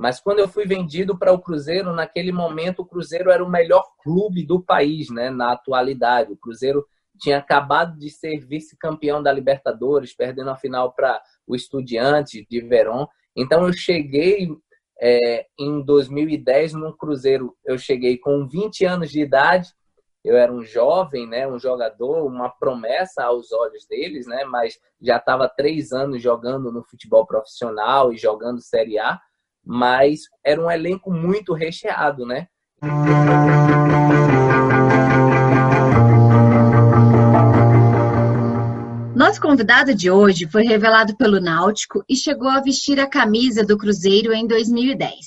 Mas quando eu fui vendido para o Cruzeiro, naquele momento o Cruzeiro era o melhor clube do país, né? Na atualidade, o Cruzeiro tinha acabado de ser vice-campeão da Libertadores, perdendo a final para o Estudiantes de Verón. Então eu cheguei é, em 2010 no Cruzeiro, eu cheguei com 20 anos de idade. Eu era um jovem, né, um jogador, uma promessa aos olhos deles, né, mas já estava três anos jogando no futebol profissional e jogando Série A mas era um elenco muito recheado, né? Nosso convidado de hoje foi revelado pelo Náutico e chegou a vestir a camisa do Cruzeiro em 2010.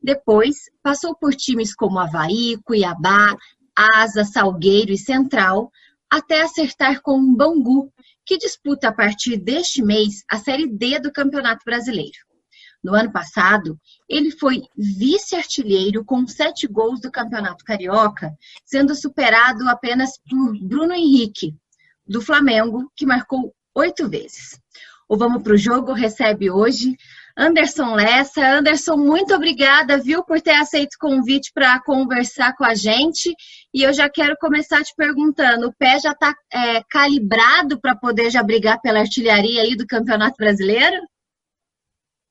Depois, passou por times como Havaí, Cuiabá, Asa, Salgueiro e Central, até acertar com o Bangu, que disputa a partir deste mês a Série D do Campeonato Brasileiro. No ano passado, ele foi vice-artilheiro com sete gols do Campeonato Carioca, sendo superado apenas por Bruno Henrique, do Flamengo, que marcou oito vezes. O Vamos para o Jogo recebe hoje Anderson Lessa. Anderson, muito obrigada, viu, por ter aceito o convite para conversar com a gente. E eu já quero começar te perguntando: o pé já está é, calibrado para poder já brigar pela artilharia aí do Campeonato Brasileiro?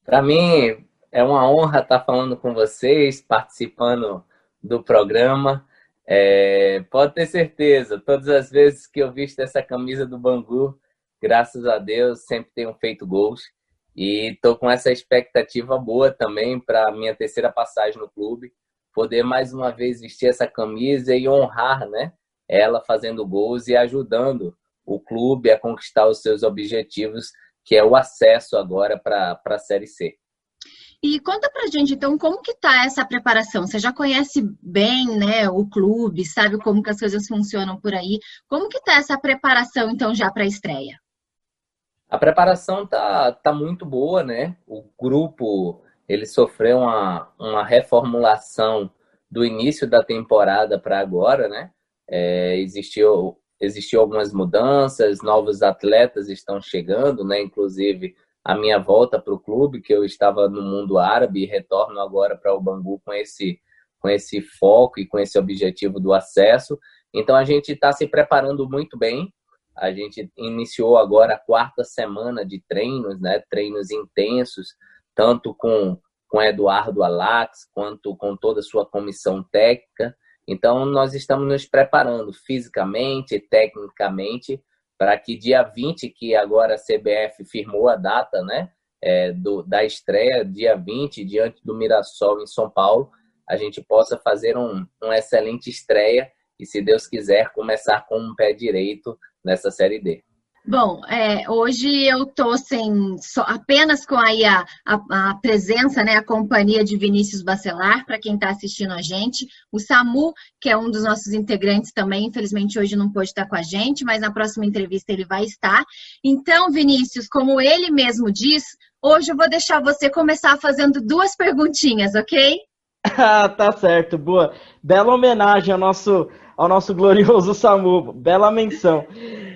Para mim é uma honra estar falando com vocês, participando do programa. É, pode ter certeza, todas as vezes que eu visto essa camisa do Bangu, graças a Deus, sempre tenho feito gols. E estou com essa expectativa boa também para minha terceira passagem no clube, poder mais uma vez vestir essa camisa e honrar né, ela fazendo gols e ajudando o clube a conquistar os seus objetivos que é o acesso agora para a Série C. E conta pra gente, então, como que tá essa preparação? Você já conhece bem, né, o clube, sabe como que as coisas funcionam por aí. Como que tá essa preparação, então, já para a estreia? A preparação tá, tá muito boa, né? O grupo, ele sofreu uma, uma reformulação do início da temporada para agora, né? É, existiu existiu algumas mudanças, novos atletas estão chegando, né? Inclusive a minha volta para o clube, que eu estava no mundo árabe e retorno agora para o Bangu com esse com esse foco e com esse objetivo do acesso. Então a gente está se preparando muito bem. A gente iniciou agora a quarta semana de treinos, né? Treinos intensos, tanto com com Eduardo Alax quanto com toda a sua comissão técnica. Então, nós estamos nos preparando fisicamente, tecnicamente, para que dia 20, que agora a CBF firmou a data né, é, do, da estreia, dia 20, diante do Mirassol em São Paulo, a gente possa fazer um, uma excelente estreia e, se Deus quiser, começar com um pé direito nessa Série D. Bom, é, hoje eu estou sem apenas com aí a, a, a, presença, né, a companhia de Vinícius Bacelar, para quem está assistindo a gente. O Samu, que é um dos nossos integrantes também, infelizmente hoje não pôde estar com a gente, mas na próxima entrevista ele vai estar. Então, Vinícius, como ele mesmo diz, hoje eu vou deixar você começar fazendo duas perguntinhas, ok? Ah, tá certo, boa. Bela homenagem ao nosso, ao nosso glorioso Samu, bela menção.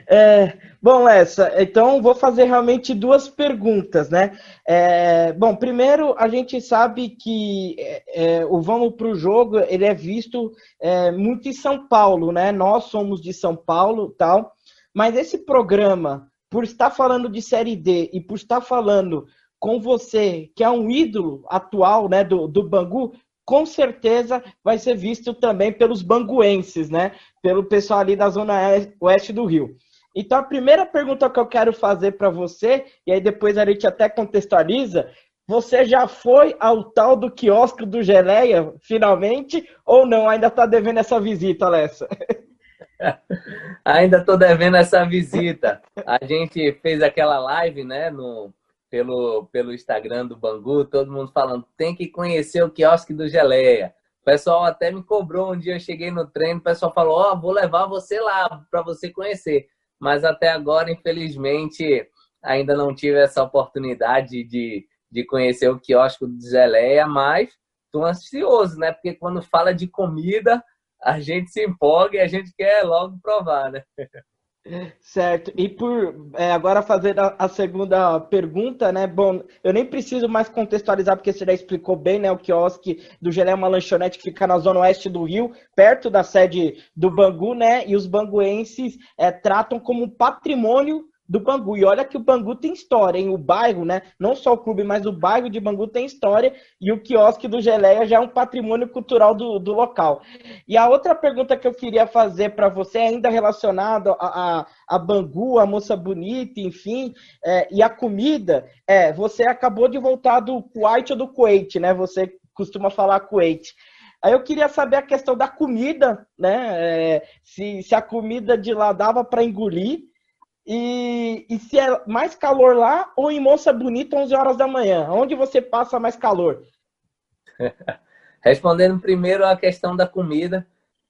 É, Bom, Lessa, então vou fazer realmente duas perguntas, né? É, bom, primeiro, a gente sabe que é, é o Vamos para o Jogo, ele é visto é, muito em São Paulo, né? Nós somos de São Paulo tal, mas esse programa, por estar falando de Série D e por estar falando com você, que é um ídolo atual né, do, do Bangu, com certeza vai ser visto também pelos banguenses, né? Pelo pessoal ali da zona oeste do Rio. Então, a primeira pergunta que eu quero fazer para você, e aí depois a gente até contextualiza, você já foi ao tal do quiosque do Geleia, finalmente, ou não? Ainda está devendo essa visita, Alessa? Ainda estou devendo essa visita. A gente fez aquela live, né, no, pelo, pelo Instagram do Bangu, todo mundo falando, tem que conhecer o quiosque do Geleia. O pessoal até me cobrou um dia, eu cheguei no treino, o pessoal falou, ó, oh, vou levar você lá para você conhecer mas até agora, infelizmente, ainda não tive essa oportunidade de, de conhecer o quiosque do Zeleia, mas estou ansioso, né? Porque quando fala de comida, a gente se empolga e a gente quer logo provar, né? Certo. E por é, agora fazer a, a, segunda pergunta, né? Bom, eu nem preciso mais contextualizar, porque você já explicou bem, né? O quiosque do Gelé é uma lanchonete que fica na zona oeste do Rio, perto da sede do Bangu, né? E os banguenses é, tratam como patrimônio do Bangu. E olha que o Bangu tem história, hein? O bairro, né? Não só o clube, mas o bairro de Bangu tem história e o quiosque do Geleia já é um patrimônio cultural do, do local. E a outra pergunta que eu queria fazer para você, ainda relacionada a, a, Bangu, a moça bonita, enfim, é, e a comida, é, você acabou de voltar do Kuwait ou do Kuwait, né? Você costuma falar Kuwait. Aí eu queria saber a questão da comida, né? É, se, se a comida de lá dava para engolir e, e, se é mais calor lá ou em Moça Bonita, 11 horas da manhã? Onde você passa mais calor? Respondendo primeiro a questão da comida,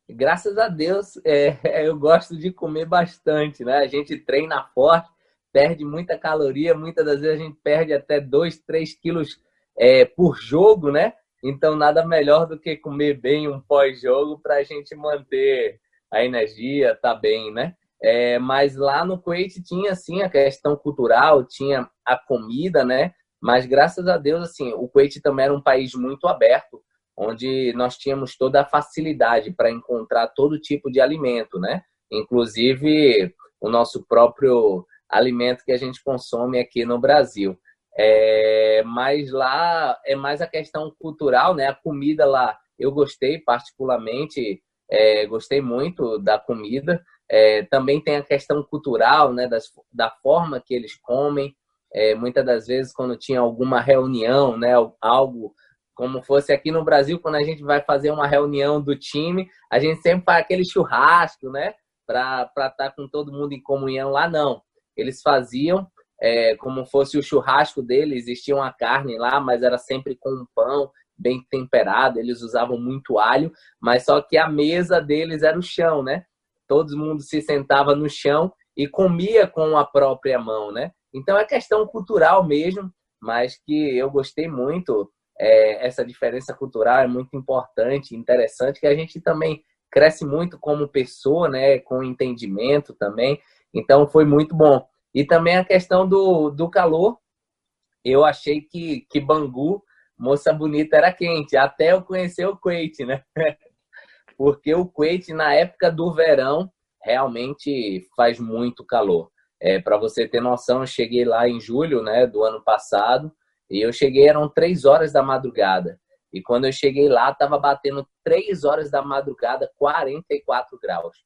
graças a Deus é, eu gosto de comer bastante, né? A gente treina forte, perde muita caloria, muitas das vezes a gente perde até 2, 3 quilos é, por jogo, né? Então nada melhor do que comer bem um pós-jogo para a gente manter a energia, tá bem, né? É, mas lá no Kuwait tinha assim a questão cultural, tinha a comida, né? Mas graças a Deus, assim, o Kuwait também era um país muito aberto, onde nós tínhamos toda a facilidade para encontrar todo tipo de alimento, né? Inclusive o nosso próprio alimento que a gente consome aqui no Brasil. É, mas lá é mais a questão cultural, né? A comida lá eu gostei particularmente, é, gostei muito da comida. É, também tem a questão cultural, né, das, da forma que eles comem. É, muitas das vezes, quando tinha alguma reunião, né, algo como fosse aqui no Brasil, quando a gente vai fazer uma reunião do time, a gente sempre faz aquele churrasco, né, para estar tá com todo mundo em comunhão. Lá não. Eles faziam é, como fosse o churrasco deles, existia uma carne lá, mas era sempre com um pão bem temperado, eles usavam muito alho, mas só que a mesa deles era o chão, né? Todo mundo se sentava no chão e comia com a própria mão, né? Então é questão cultural mesmo, mas que eu gostei muito. É, essa diferença cultural é muito importante, interessante, que a gente também cresce muito como pessoa, né? Com entendimento também. Então foi muito bom. E também a questão do, do calor. Eu achei que, que Bangu, moça bonita, era quente, até eu conhecer o Kuwait, né? porque o Kuwait, na época do verão, realmente faz muito calor. É, Para você ter noção, eu cheguei lá em julho né, do ano passado e eu cheguei, eram três horas da madrugada. E quando eu cheguei lá, estava batendo três horas da madrugada, 44 graus.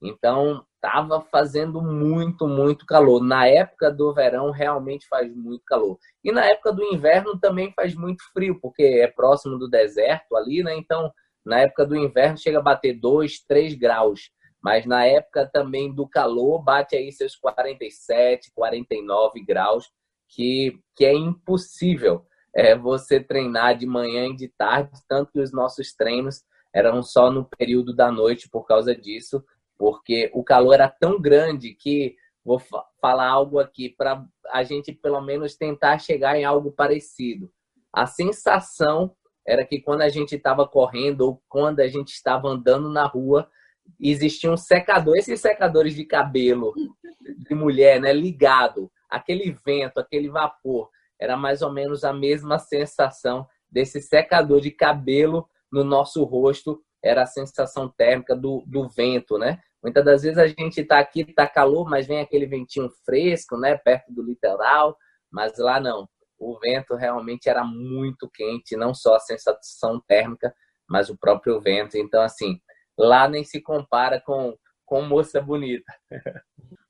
Então, estava fazendo muito, muito calor. Na época do verão, realmente faz muito calor. E na época do inverno também faz muito frio, porque é próximo do deserto ali, né? Então, na época do inverno chega a bater 2, 3 graus. Mas na época também do calor bate aí seus 47, 49 graus, que, que é impossível é, você treinar de manhã e de tarde, tanto que os nossos treinos eram só no período da noite por causa disso, porque o calor era tão grande que vou falar algo aqui para a gente pelo menos tentar chegar em algo parecido. A sensação era que quando a gente estava correndo ou quando a gente estava andando na rua, existia um secador, esses secadores de cabelo de mulher, né, ligado, aquele vento, aquele vapor, era mais ou menos a mesma sensação desse secador de cabelo no nosso rosto, era a sensação térmica do, do vento, né? Muitas das vezes a gente está aqui, está calor, mas vem aquele ventinho fresco, né, perto do litoral, mas lá não o vento realmente era muito quente, não só a sensação térmica, mas o próprio vento. Então, assim, lá nem se compara com, com moça bonita.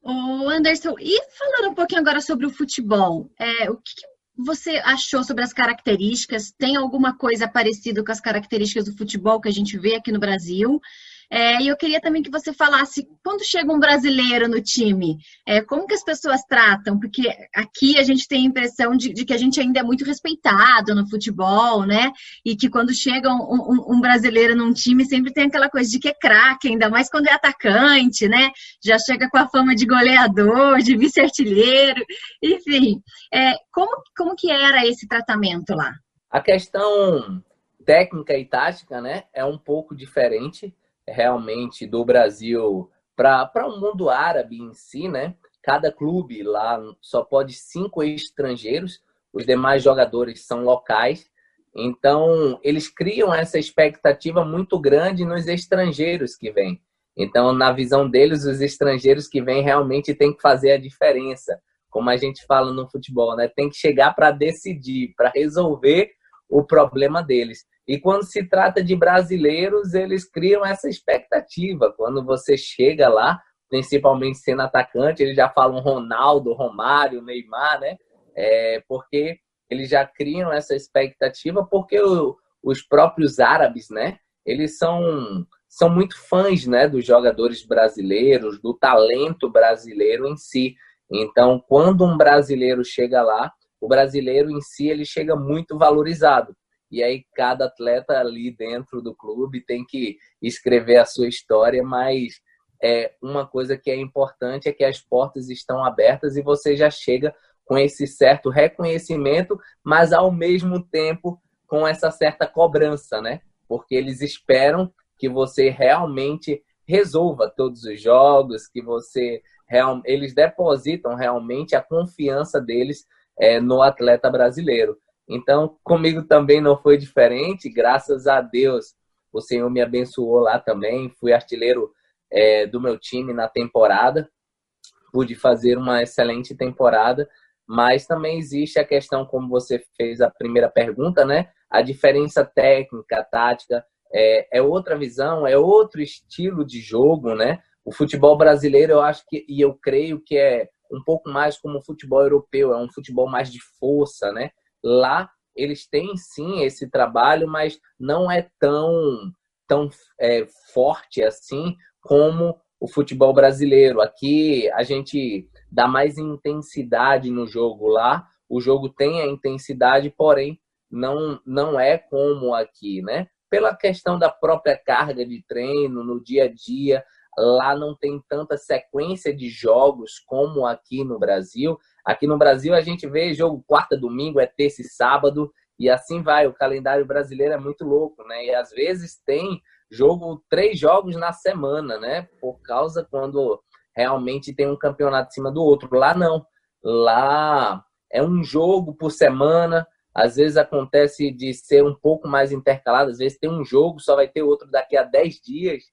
O Anderson, e falando um pouquinho agora sobre o futebol, é, o que, você achou sobre as características? Tem alguma coisa parecida com as características do futebol que a gente vê aqui no Brasil? É, e eu queria também que você falasse, quando chega um brasileiro no time, é, como que as pessoas tratam? Porque aqui a gente tem a impressão de, de, que a gente ainda é muito respeitado no futebol, né? E que quando chega um, um, um brasileiro num time, sempre tem aquela coisa de que é craque, ainda mais quando é atacante, né? Já chega com a fama de goleador, de vice-artilheiro, enfim. É, como, como que era esse tratamento lá? A questão técnica e tática, né, é um pouco diferente realmente do Brasil Para o mundo árabe em si, né? Cada clube lá só pode cinco estrangeiros, os demais jogadores são locais. Então, eles criam essa expectativa muito grande nos estrangeiros que vêm. Então, na visão deles, os estrangeiros que vêm realmente têm que fazer a diferença. Como a gente fala no futebol, né? Tem que chegar para decidir, para resolver o problema deles. E quando se trata de brasileiros, eles criam essa expectativa. Quando você chega lá, principalmente sendo atacante, eles já falam Ronaldo, Romário, Neymar, né? É, porque eles já criam essa expectativa, porque o, os próprios árabes, né? Eles são, são muito fãs né, dos jogadores brasileiros, do talento brasileiro em si. Então, quando um brasileiro chega lá, o brasileiro em si ele chega muito valorizado. E aí cada atleta ali dentro do clube tem que escrever a sua história, mas é uma coisa que é importante é que as portas estão abertas e você já chega com esse certo reconhecimento, mas ao mesmo tempo com essa certa cobrança, né? Porque eles esperam que você realmente resolva todos os jogos, que você real, eles depositam realmente a confiança deles é, no atleta brasileiro. Então, comigo também não foi diferente, graças a Deus. O Senhor me abençoou lá também, fui artilheiro é, do meu time na temporada, pude fazer uma excelente temporada, mas também existe a questão, como você fez a primeira pergunta, né? A diferença técnica, tática, é, é outra visão, é outro estilo de jogo, né? O futebol brasileiro, eu acho que, e eu creio que é um pouco mais como o futebol europeu, é um futebol mais de força, né? Lá eles têm sim esse trabalho, mas não é tão, tão é, forte assim como o futebol brasileiro. Aqui a gente dá mais intensidade no jogo lá. O jogo tem a intensidade, porém não não é como aqui, né? Pela questão da própria carga de treino no dia a dia, lá não tem tanta sequência de jogos como aqui no Brasil. Aqui no Brasil a gente vê jogo quarta, domingo, é terça e sábado e assim vai. O calendário brasileiro é muito louco, né? E às vezes tem jogo três jogos na semana, né? Por causa quando realmente tem um campeonato em cima do outro. Lá não. Lá é um jogo por semana. Às vezes acontece de ser um pouco mais intercalado. Às vezes tem um jogo, só vai ter outro daqui a 10 dias.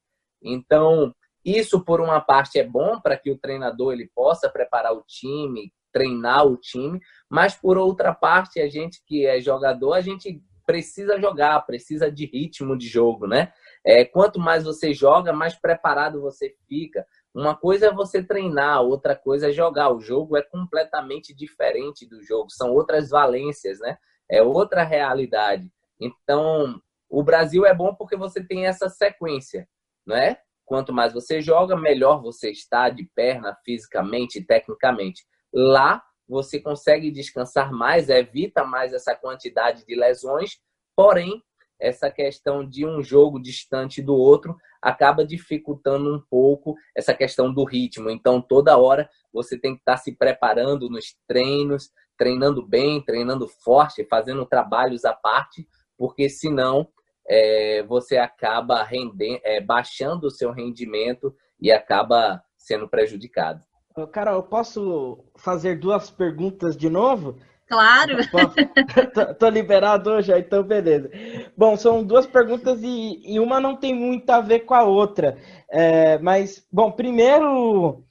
Então, isso por uma parte é bom para que o treinador ele possa preparar o time, treinar o time, mas por outra parte, a gente que é jogador, a gente precisa jogar, precisa de ritmo de jogo, né? É, quanto mais você joga, mais preparado você fica. Uma coisa é você treinar, outra coisa é jogar. O jogo é completamente diferente do jogo, são outras valências, né? É outra realidade. Então, o Brasil é bom porque você tem essa sequência, né? Quanto mais você joga, melhor você está de perna, fisicamente tecnicamente. Lá você consegue descansar mais, evita mais essa quantidade de lesões, porém, essa questão de um jogo distante do outro acaba dificultando um pouco essa questão do ritmo. Então, toda hora você tem que estar se preparando nos treinos, treinando bem, treinando forte, fazendo trabalhos à parte, porque senão é, você acaba rendendo, é, baixando o seu rendimento e acaba sendo prejudicado. Carol, eu posso fazer duas perguntas de novo? Claro. tô, tô, liberado hoje, então beleza. Bom, são duas perguntas e, e uma não tem muito a ver com a outra. É, mas, bom, primeiro,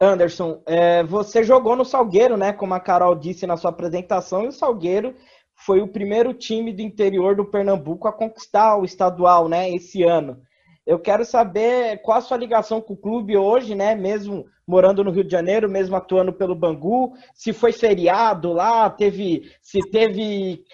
Anderson, é, você jogou no Salgueiro, né? Como a Carol disse na sua apresentação, e o Salgueiro foi o primeiro time do interior do Pernambuco a conquistar o estadual, né? Esse ano. Eu quero saber qual a sua ligação com o clube hoje, né? Mesmo morando no Rio de Janeiro, mesmo atuando pelo Bangu, se foi feriado lá, teve, se teve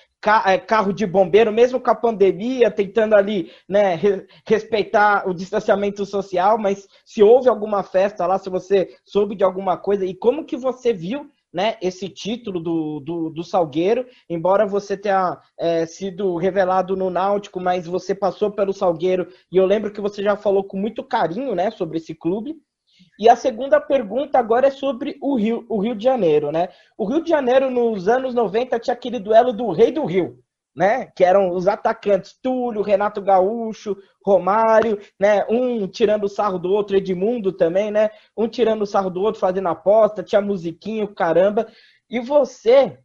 é, carro de bombeiro, mesmo com a pandemia, tentando ali, né, respeitar o distanciamento social, mas se houve alguma festa lá, se você soube de alguma coisa e como que você viu né, esse título do, do, do Salgueiro, embora você tenha é, sido revelado no Náutico, mas você passou pelo Salgueiro e eu lembro que você já falou com muito carinho né, sobre esse clube. E a segunda pergunta agora é sobre o Rio, o Rio de Janeiro, né? O Rio de Janeiro, nos anos 90, tinha aquele duelo do Rei do Rio, né? Que eram os atacantes Túlio, Renato Gaúcho, Romário, né? Um tirando o sarro do outro, Edmundo também, né? Um tirando o sarro do outro, fazendo aposta, tinha musiquinho, caramba. E você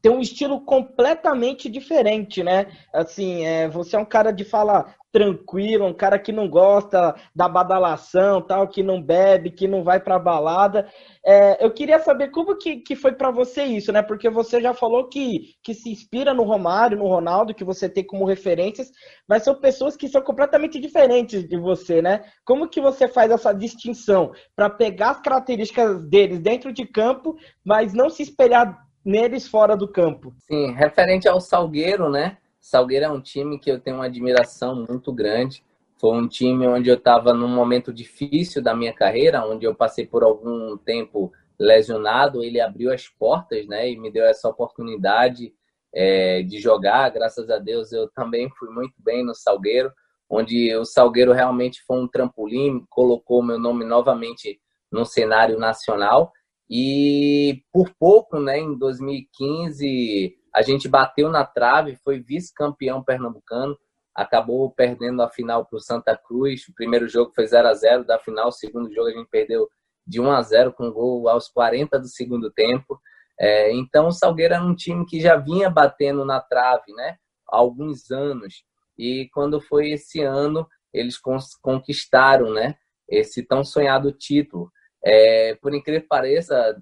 tem um estilo completamente diferente, né? Assim, é, você é um cara de fala tranquilo, um cara que não gosta da badalação, tal, que não bebe, que não vai pra balada. É, eu queria saber como que, que foi para você isso, né? Porque você já falou que, que se inspira no Romário, no Ronaldo, que você tem como referências, mas são pessoas que são completamente diferentes de você, né? Como que você faz essa distinção para pegar as características deles dentro de campo, mas não se espelhar neles fora do campo? Sim, referente ao Salgueiro, né? Salgueiro é um time que eu tenho uma admiração muito grande. Foi um time onde eu estava num momento difícil da minha carreira, onde eu passei por algum tempo lesionado. Ele abriu as portas, né, e me deu essa oportunidade é, de jogar. Graças a Deus, eu também fui muito bem no Salgueiro, onde o Salgueiro realmente foi um trampolim, colocou meu nome novamente no cenário nacional. E por pouco, né, em 2015, a gente bateu na trave, foi vice-campeão pernambucano, acabou perdendo a final para o Santa Cruz. O primeiro jogo foi 0 a 0 da final, o segundo jogo a gente perdeu de 1 a 0 com gol aos 40 do segundo tempo. É, então o Salgueiro era um time que já vinha batendo na trave, né? Há alguns anos. E quando foi esse ano, eles conquistaram, né? Esse tão sonhado título. É, por incrível que pareça,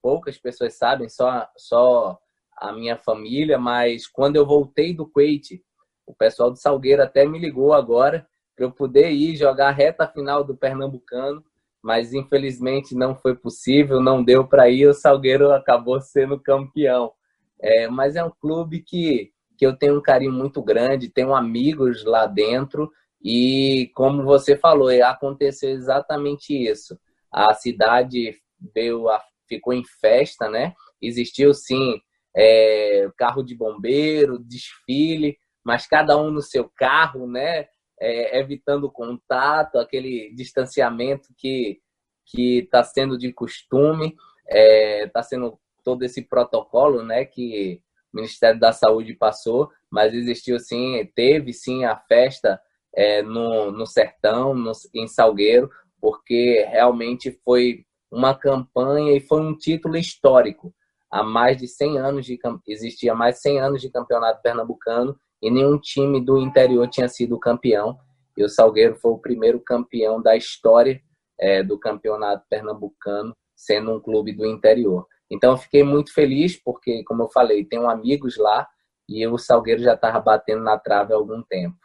poucas pessoas sabem, só, só a minha família, mas quando eu voltei do Kuwait, o pessoal do Salgueiro até me ligou agora para eu poder ir jogar a reta final do Pernambucano, mas infelizmente não foi possível, não deu para ir, o Salgueiro acabou sendo campeão. É, mas é um clube que, que eu tenho um carinho muito grande, tenho amigos lá dentro e, como você falou, aconteceu exatamente isso. A cidade veio, ficou em festa, né? Existiu sim é, carro de bombeiro, desfile, mas cada um no seu carro, né? É, evitando contato, aquele distanciamento que que está sendo de costume, está é, tá sendo todo esse protocolo, né? Que o Ministério da Saúde passou, mas existiu sim, teve sim a festa é, no, no sertão, no, em Salgueiro, porque realmente foi uma campanha e foi um título histórico há mais de 100 anos de existia mais de 100 anos de campeonato pernambucano e nenhum time do interior tinha sido campeão. E o Salgueiro foi o primeiro campeão da história é, do campeonato pernambucano, sendo um clube do interior. Então eu fiquei muito feliz porque, como eu falei, tenho amigos lá e o Salgueiro já estava batendo na trave há algum tempo.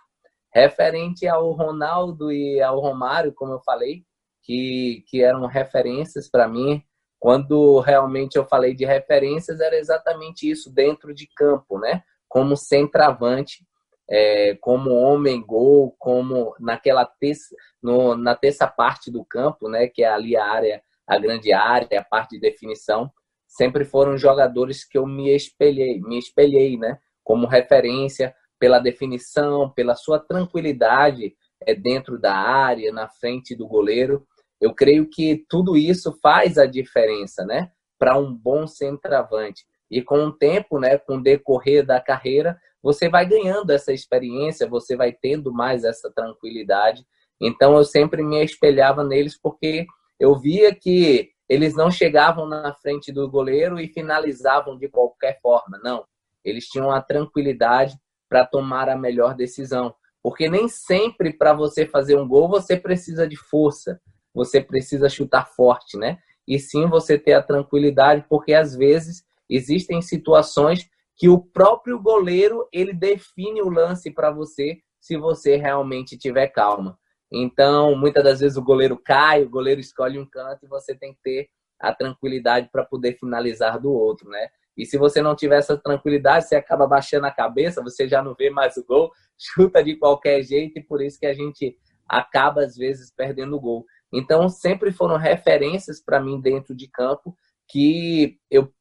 Referente ao Ronaldo e ao Romário, como eu falei, que, que eram referências para mim, quando realmente eu falei de referências, era exatamente isso dentro de campo, né? Como centroavante, é, como homem gol, como naquela terça, no, na terça parte do campo, né? Que é ali a área, a grande área, a parte de definição, sempre foram jogadores que eu me espelhei, me espelhei, né? Como referência pela definição, pela sua tranquilidade é, dentro da área, na frente do goleiro. Eu creio que tudo isso faz a diferença, né? Para um bom centroavante. E com o tempo, né, com o decorrer da carreira, você vai ganhando essa experiência, você vai tendo mais essa tranquilidade. Então eu sempre me espelhava neles porque eu via que eles não chegavam na frente do goleiro e finalizavam de qualquer forma, não. Eles tinham a tranquilidade para tomar a melhor decisão, porque nem sempre para você fazer um gol você precisa de força você precisa chutar forte, né? E sim você ter a tranquilidade, porque às vezes existem situações que o próprio goleiro ele define o lance para você se você realmente tiver calma. Então, muitas das vezes o goleiro cai, o goleiro escolhe um canto e você tem que ter a tranquilidade para poder finalizar do outro, né? E se você não tiver essa tranquilidade, você acaba baixando a cabeça, você já não vê mais o gol, chuta de qualquer jeito e por isso que a gente acaba às vezes perdendo o gol. Então, sempre foram referências para mim dentro de campo que eu,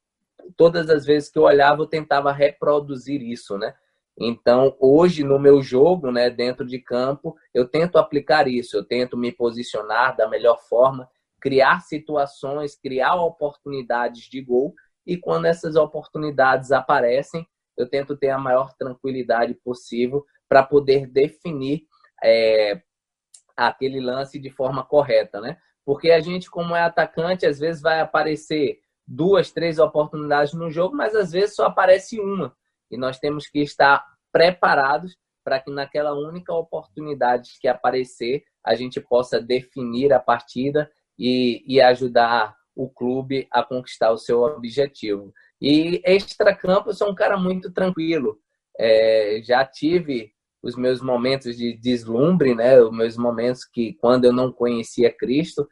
todas as vezes que eu olhava, eu tentava reproduzir isso, né? Então, hoje no meu jogo, né, dentro de campo, eu tento aplicar isso, eu tento me posicionar da melhor forma, criar situações, criar oportunidades de gol, e quando essas oportunidades aparecem, eu tento ter a maior tranquilidade possível para poder definir é, aquele lance de forma correta, né? Porque a gente, como é atacante, às vezes vai aparecer duas, três oportunidades no jogo, mas às vezes só aparece uma. E nós temos que estar preparados para que naquela única oportunidade que aparecer, a gente possa definir a partida e, e ajudar o clube a conquistar o seu objetivo. E extra-campo, eu sou um cara muito tranquilo. É, já tive os meus momentos de deslumbre, né? Os meus momentos que quando eu não conhecia Cristo,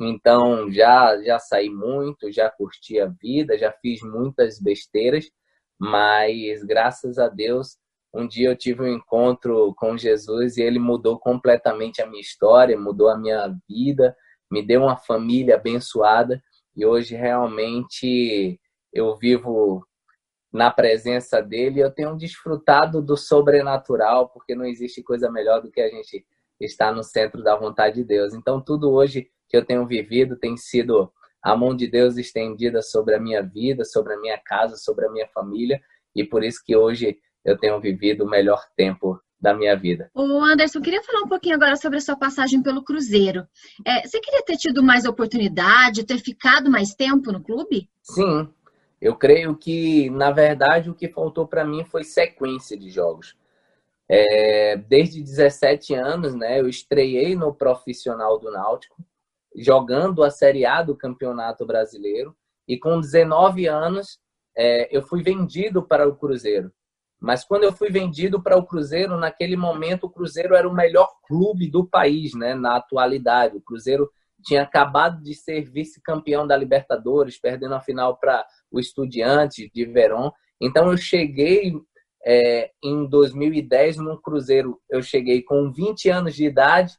então já já saí muito, já curti a vida, já fiz muitas besteiras, mas graças a Deus um dia eu tive um encontro com Jesus e ele mudou completamente a minha história, mudou a minha vida, me deu uma família abençoada e hoje realmente eu vivo na presença dele, eu tenho desfrutado do sobrenatural, porque não existe coisa melhor do que a gente estar no centro da vontade de Deus. Então, tudo hoje que eu tenho vivido tem sido a mão de Deus estendida sobre a minha vida, sobre a minha casa, sobre a minha família, e por isso que hoje eu tenho vivido o melhor tempo da minha vida. O Anderson, queria falar um pouquinho agora sobre a sua passagem pelo Cruzeiro. É, você queria ter tido mais oportunidade, ter ficado mais tempo no clube? Sim, eu creio que, na verdade, o que faltou para mim foi sequência de jogos. É, desde 17 anos, né, eu estreiei no profissional do Náutico, jogando a Série A do Campeonato Brasileiro, e com 19 anos é, eu fui vendido para o Cruzeiro. Mas quando eu fui vendido para o Cruzeiro, naquele momento o Cruzeiro era o melhor clube do país, né, na atualidade. O Cruzeiro tinha acabado de ser vice-campeão da Libertadores, perdendo a final para o Estudiante de Verón. Então eu cheguei é, em 2010 no Cruzeiro, eu cheguei com 20 anos de idade.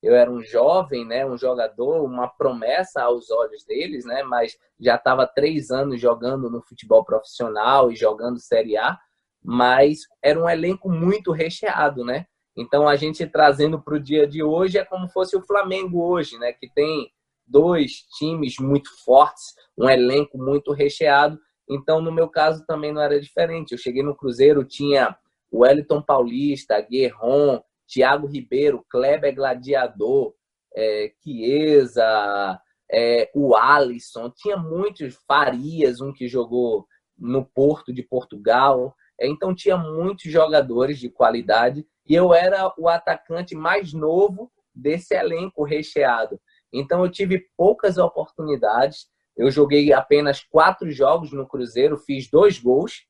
Eu era um jovem, né, um jogador, uma promessa aos olhos deles, né, mas já estava três anos jogando no futebol profissional e jogando Série A. Mas era um elenco muito recheado, né? Então a gente trazendo para o dia de hoje é como fosse o Flamengo hoje, né? Que tem dois times muito fortes, um elenco muito recheado. Então, no meu caso, também não era diferente. Eu cheguei no Cruzeiro, tinha Wellington Paulista, Guerron, Thiago Ribeiro, Kleber Gladiador, é, Chiesa, é, o Alisson, tinha muitos, Farias, um que jogou no Porto de Portugal. Então, tinha muitos jogadores de qualidade e eu era o atacante mais novo desse elenco recheado. Então eu tive poucas oportunidades. Eu joguei apenas quatro jogos no Cruzeiro, fiz dois gols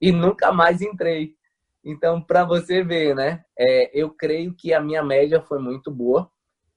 e nunca mais entrei. Então, para você ver, né? É, eu creio que a minha média foi muito boa,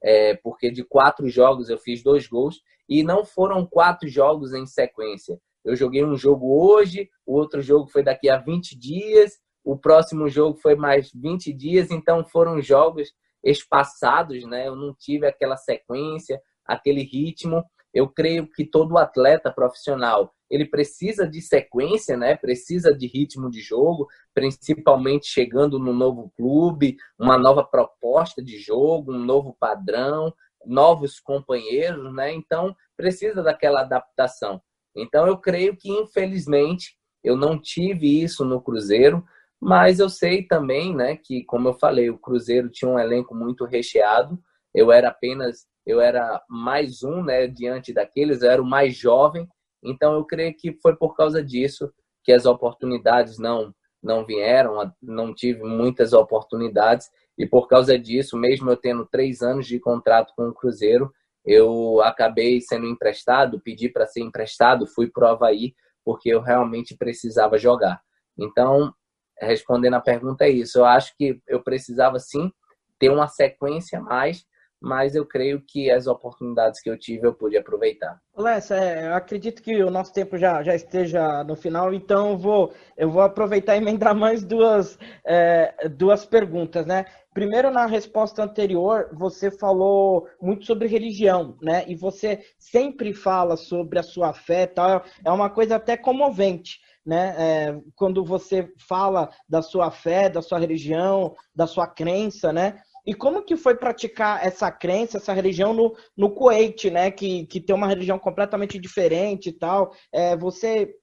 é, porque de quatro jogos eu fiz dois gols e não foram quatro jogos em sequência. Eu joguei um jogo hoje, o outro jogo foi daqui a 20 dias, o próximo jogo foi mais 20 dias, então foram jogos espaçados, né? Eu não tive aquela sequência, aquele ritmo. Eu creio que todo atleta profissional ele precisa de sequência, né? Precisa de ritmo de jogo, principalmente chegando no novo clube, uma nova proposta de jogo, um novo padrão, novos companheiros, né? Então precisa daquela adaptação. Então eu creio que infelizmente eu não tive isso no Cruzeiro. Mas eu sei também, né, que como eu falei, o Cruzeiro tinha um elenco muito recheado. Eu era apenas, eu era mais um, né, diante daqueles, eu era o mais jovem. Então eu creio que foi por causa disso que as oportunidades não não vieram, não tive muitas oportunidades e por causa disso, mesmo eu tendo três anos de contrato com o Cruzeiro, eu acabei sendo emprestado, pedi para ser emprestado, fui para o Havaí porque eu realmente precisava jogar. Então, respondendo a pergunta é isso. Eu acho que eu precisava sim ter uma sequência mais, mas eu creio que as oportunidades que eu tive eu pude aproveitar. Lessa, é, eu acredito que o nosso tempo já, já esteja no final, então eu vou, eu vou aproveitar e emendar mais duas, é, duas perguntas, né? Primeiro, na resposta anterior, você falou muito sobre religião, né? E você sempre fala sobre a sua fé, tal. É uma coisa até comovente né? É, quando você fala da sua fé, da sua religião, da sua crença, né? E como que foi praticar essa crença, essa religião no, no Kuwait, né? Que, que tem uma religião completamente diferente e tal. É, você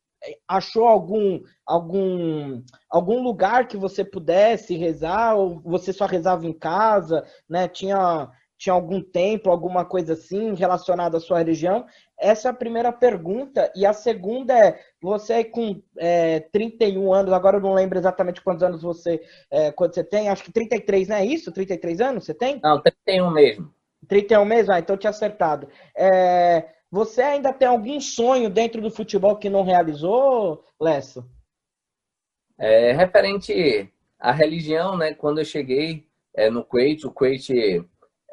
achou algum, algum, algum lugar que você pudesse rezar, ou você só rezava em casa, né? Tinha, tinha algum templo, alguma coisa assim relacionada à sua religião? Essa é a primeira pergunta. E a segunda é: você com é, 31 anos, agora eu não lembro exatamente quantos anos você, é, quando você tem, acho que 33, não é isso? 33 anos você tem? Não, 31 mesmo. 31 mesmo? Ah, então eu tinha acertado. É, você ainda tem algum sonho dentro do futebol que não realizou, Lesso? É, referente à religião, né? Quando eu cheguei é, no Kuwait, o Kuwait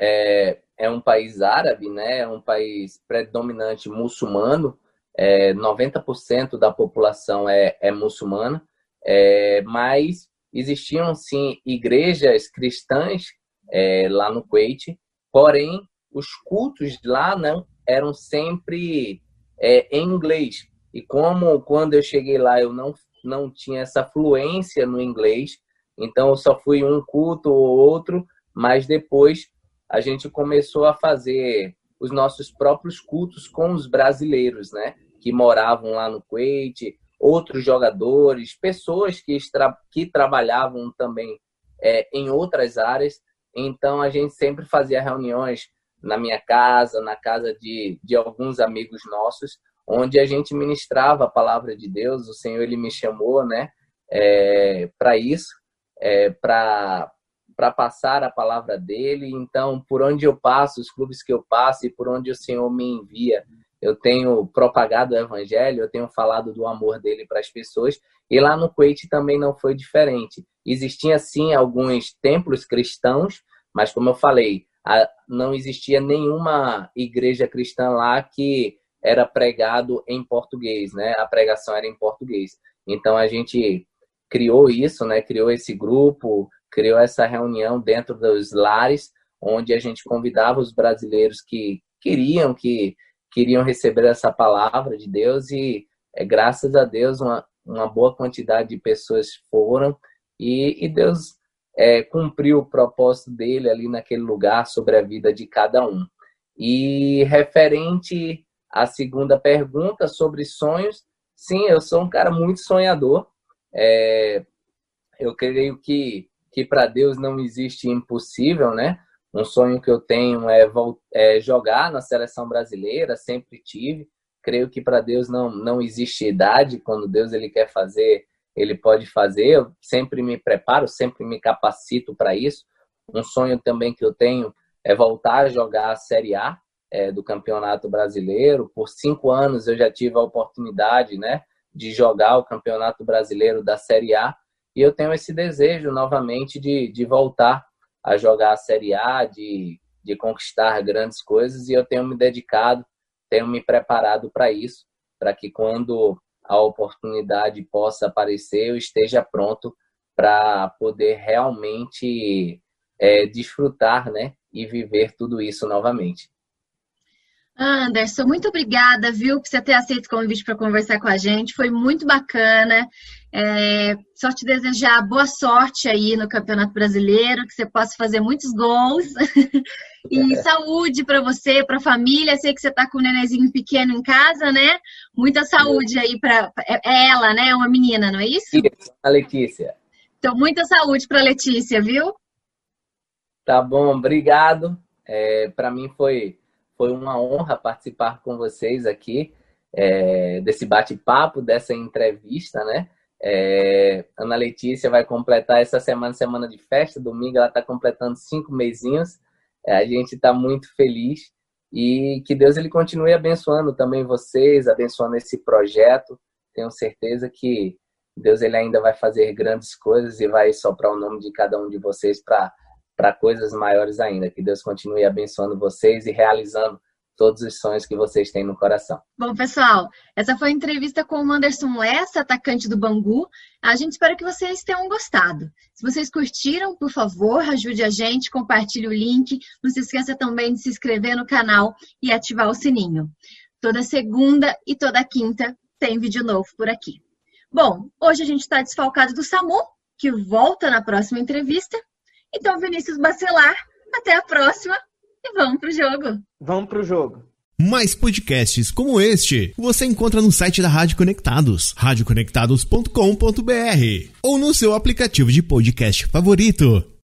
é, é um país árabe, né? É um país predominante muçulmano. É, 90% da população é, é muçulmana, é, mas existiam sim igrejas cristãs é, lá no Kuwait, porém os cultos lá não eram sempre é, em inglês. E como quando eu cheguei lá eu não não tinha essa fluência no inglês, então eu só fui um culto ou outro, mas depois a gente começou a fazer os nossos próprios cultos com os brasileiros, né? Que moravam lá no Kuwait, outros jogadores, pessoas que, que trabalhavam também é, em outras áreas. Então a gente sempre fazia reuniões na minha casa, na casa de, de alguns amigos nossos, onde a gente ministrava a palavra de Deus. O Senhor ele me chamou, né, é, para isso, é, para para passar a palavra dele. Então, por onde eu passo, os clubes que eu passo e por onde o Senhor me envia, eu tenho propagado o evangelho, eu tenho falado do amor dele para as pessoas. E lá no Kuwait também não foi diferente. Existiam sim alguns templos cristãos, mas como eu falei, não existia nenhuma igreja cristã lá que era pregado em português, né? A pregação era em português. Então a gente criou isso, né? Criou esse grupo, criou essa reunião dentro dos lares, onde a gente convidava os brasileiros que queriam, que queriam receber essa palavra de Deus e é, graças a Deus uma, uma boa quantidade de pessoas foram e, e Deus é, cumpriu o propósito dele ali naquele lugar sobre a vida de cada um. E referente à segunda pergunta sobre sonhos, sim, eu sou um cara muito sonhador. É, eu creio que que para Deus não existe impossível, né? Um sonho que eu tenho é, é jogar na seleção brasileira, sempre tive. Creio que para Deus não, não existe idade, quando Deus ele quer fazer, ele pode fazer. Eu sempre me preparo, sempre me capacito para isso. Um sonho também que eu tenho é voltar a jogar a Série A é, do Campeonato Brasileiro. Por cinco anos eu já tive a oportunidade, né, de jogar o Campeonato Brasileiro da Série A e eu tenho esse desejo novamente de, de voltar a jogar a Série A, de, de conquistar grandes coisas, e eu tenho me dedicado, tenho me preparado para isso, para que quando a oportunidade possa aparecer, eu esteja pronto para poder realmente é, desfrutar né, e viver tudo isso novamente. Anderson, muito obrigada, viu, por você ter aceito o convite para conversar com a gente. Foi muito bacana. É, só te desejar boa sorte aí no Campeonato Brasileiro, que você possa fazer muitos gols. e é. saúde para você, para a família. Sei que você está com um nenenzinho pequeno em casa, né? Muita saúde aí para é, é ela, né? É uma menina, não é isso? Isso, a Letícia. Então, muita saúde para Letícia, viu? Tá bom, obrigado. É, para mim foi foi uma honra participar com vocês aqui é, desse bate-papo, dessa entrevista, né? É, Ana Letícia vai completar essa semana, semana de festa, domingo ela está completando cinco mesinhos. É, a gente está muito feliz e que Deus ele continue abençoando também vocês, abençoando esse projeto. Tenho certeza que Deus ele ainda vai fazer grandes coisas e vai soprar o nome de cada um de vocês para para coisas maiores ainda. Que Deus continue abençoando vocês e realizando todos os sonhos que vocês têm no coração. Bom, pessoal, essa foi a entrevista com o Anderson Lessa, atacante do Bangu. A gente espera que vocês tenham gostado. Se vocês curtiram, por favor, ajude a gente, compartilhe o link. Não se esqueça também de se inscrever no canal e ativar o sininho. Toda segunda e toda quinta tem vídeo novo por aqui. Bom, hoje a gente está desfalcado do Samu, que volta na próxima entrevista. Então, Vinícius Bacelar, até a próxima e vamos pro jogo. Vamos pro jogo. Mais podcasts como este você encontra no site da Rádio Conectados, radioconectados.com.br ou no seu aplicativo de podcast favorito.